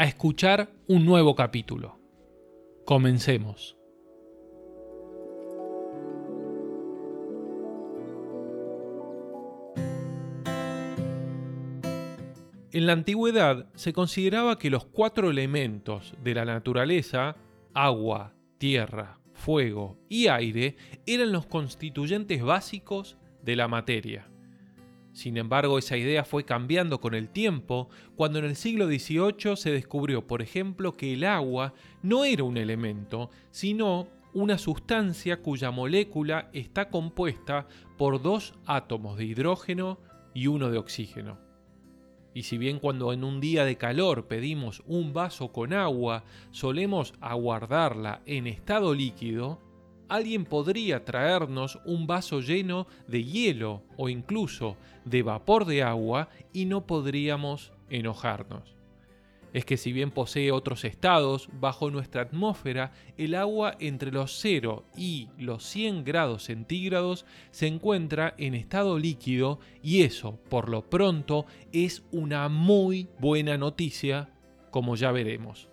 a escuchar un nuevo capítulo. Comencemos. En la antigüedad se consideraba que los cuatro elementos de la naturaleza, agua, tierra, fuego y aire, eran los constituyentes básicos de la materia. Sin embargo, esa idea fue cambiando con el tiempo, cuando en el siglo XVIII se descubrió, por ejemplo, que el agua no era un elemento, sino una sustancia cuya molécula está compuesta por dos átomos de hidrógeno y uno de oxígeno. Y si bien cuando en un día de calor pedimos un vaso con agua, solemos aguardarla en estado líquido, alguien podría traernos un vaso lleno de hielo o incluso de vapor de agua y no podríamos enojarnos. Es que si bien posee otros estados, bajo nuestra atmósfera el agua entre los 0 y los 100 grados centígrados se encuentra en estado líquido y eso, por lo pronto, es una muy buena noticia, como ya veremos.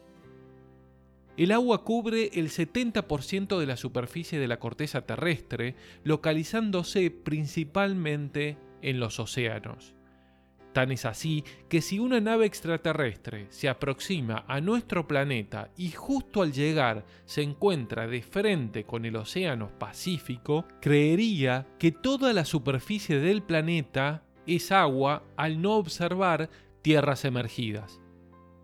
El agua cubre el 70% de la superficie de la corteza terrestre, localizándose principalmente en los océanos. Tan es así que si una nave extraterrestre se aproxima a nuestro planeta y justo al llegar se encuentra de frente con el Océano Pacífico, creería que toda la superficie del planeta es agua al no observar tierras emergidas.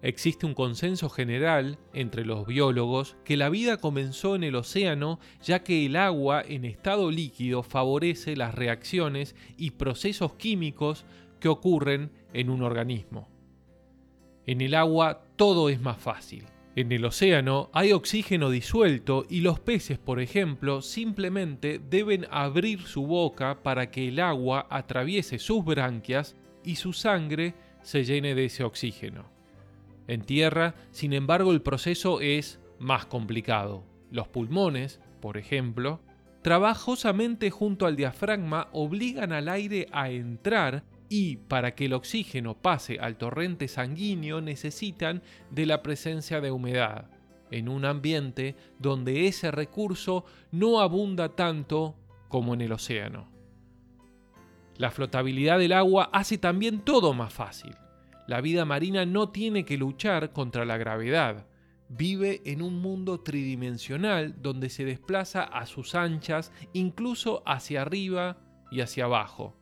Existe un consenso general entre los biólogos que la vida comenzó en el océano ya que el agua en estado líquido favorece las reacciones y procesos químicos que ocurren en un organismo. En el agua todo es más fácil. En el océano hay oxígeno disuelto y los peces, por ejemplo, simplemente deben abrir su boca para que el agua atraviese sus branquias y su sangre se llene de ese oxígeno. En tierra, sin embargo, el proceso es más complicado. Los pulmones, por ejemplo, trabajosamente junto al diafragma obligan al aire a entrar y para que el oxígeno pase al torrente sanguíneo necesitan de la presencia de humedad, en un ambiente donde ese recurso no abunda tanto como en el océano. La flotabilidad del agua hace también todo más fácil. La vida marina no tiene que luchar contra la gravedad. Vive en un mundo tridimensional donde se desplaza a sus anchas, incluso hacia arriba y hacia abajo.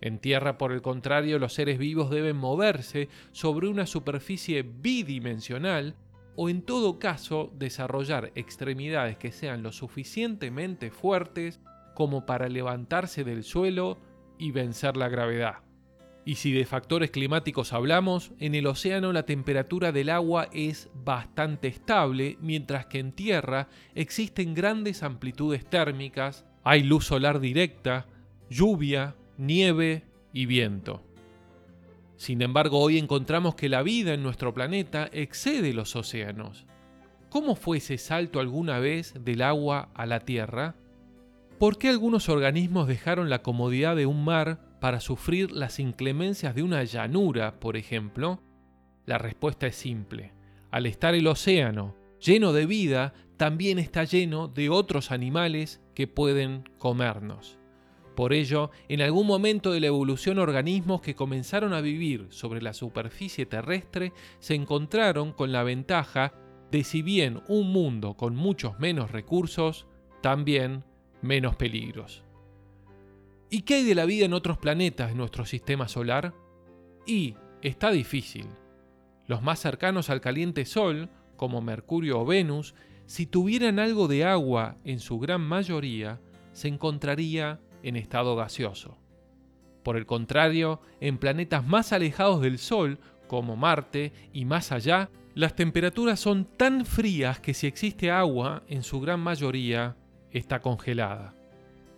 En tierra, por el contrario, los seres vivos deben moverse sobre una superficie bidimensional o en todo caso desarrollar extremidades que sean lo suficientemente fuertes como para levantarse del suelo y vencer la gravedad. Y si de factores climáticos hablamos, en el océano la temperatura del agua es bastante estable, mientras que en tierra existen grandes amplitudes térmicas, hay luz solar directa, lluvia, nieve y viento. Sin embargo, hoy encontramos que la vida en nuestro planeta excede los océanos. ¿Cómo fue ese salto alguna vez del agua a la tierra? ¿Por qué algunos organismos dejaron la comodidad de un mar para sufrir las inclemencias de una llanura, por ejemplo? La respuesta es simple. Al estar el océano lleno de vida, también está lleno de otros animales que pueden comernos. Por ello, en algún momento de la evolución organismos que comenzaron a vivir sobre la superficie terrestre se encontraron con la ventaja de si bien un mundo con muchos menos recursos, también menos peligros. ¿Y qué hay de la vida en otros planetas de nuestro sistema solar? Y está difícil. Los más cercanos al caliente Sol, como Mercurio o Venus, si tuvieran algo de agua en su gran mayoría, se encontraría en estado gaseoso. Por el contrario, en planetas más alejados del Sol, como Marte y más allá, las temperaturas son tan frías que si existe agua, en su gran mayoría está congelada.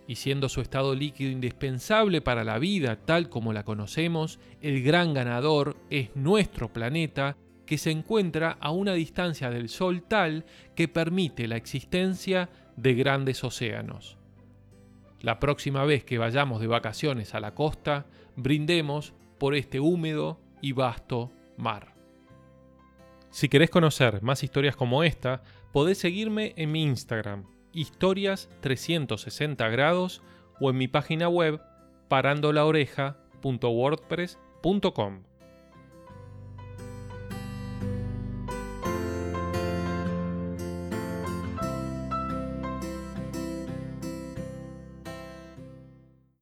Y siendo su estado líquido indispensable para la vida tal como la conocemos, el gran ganador es nuestro planeta que se encuentra a una distancia del Sol tal que permite la existencia de grandes océanos. La próxima vez que vayamos de vacaciones a la costa, brindemos por este húmedo y vasto mar. Si querés conocer más historias como esta, podés seguirme en mi Instagram, historias 360 grados, o en mi página web parandolaoreja.wordpress.com.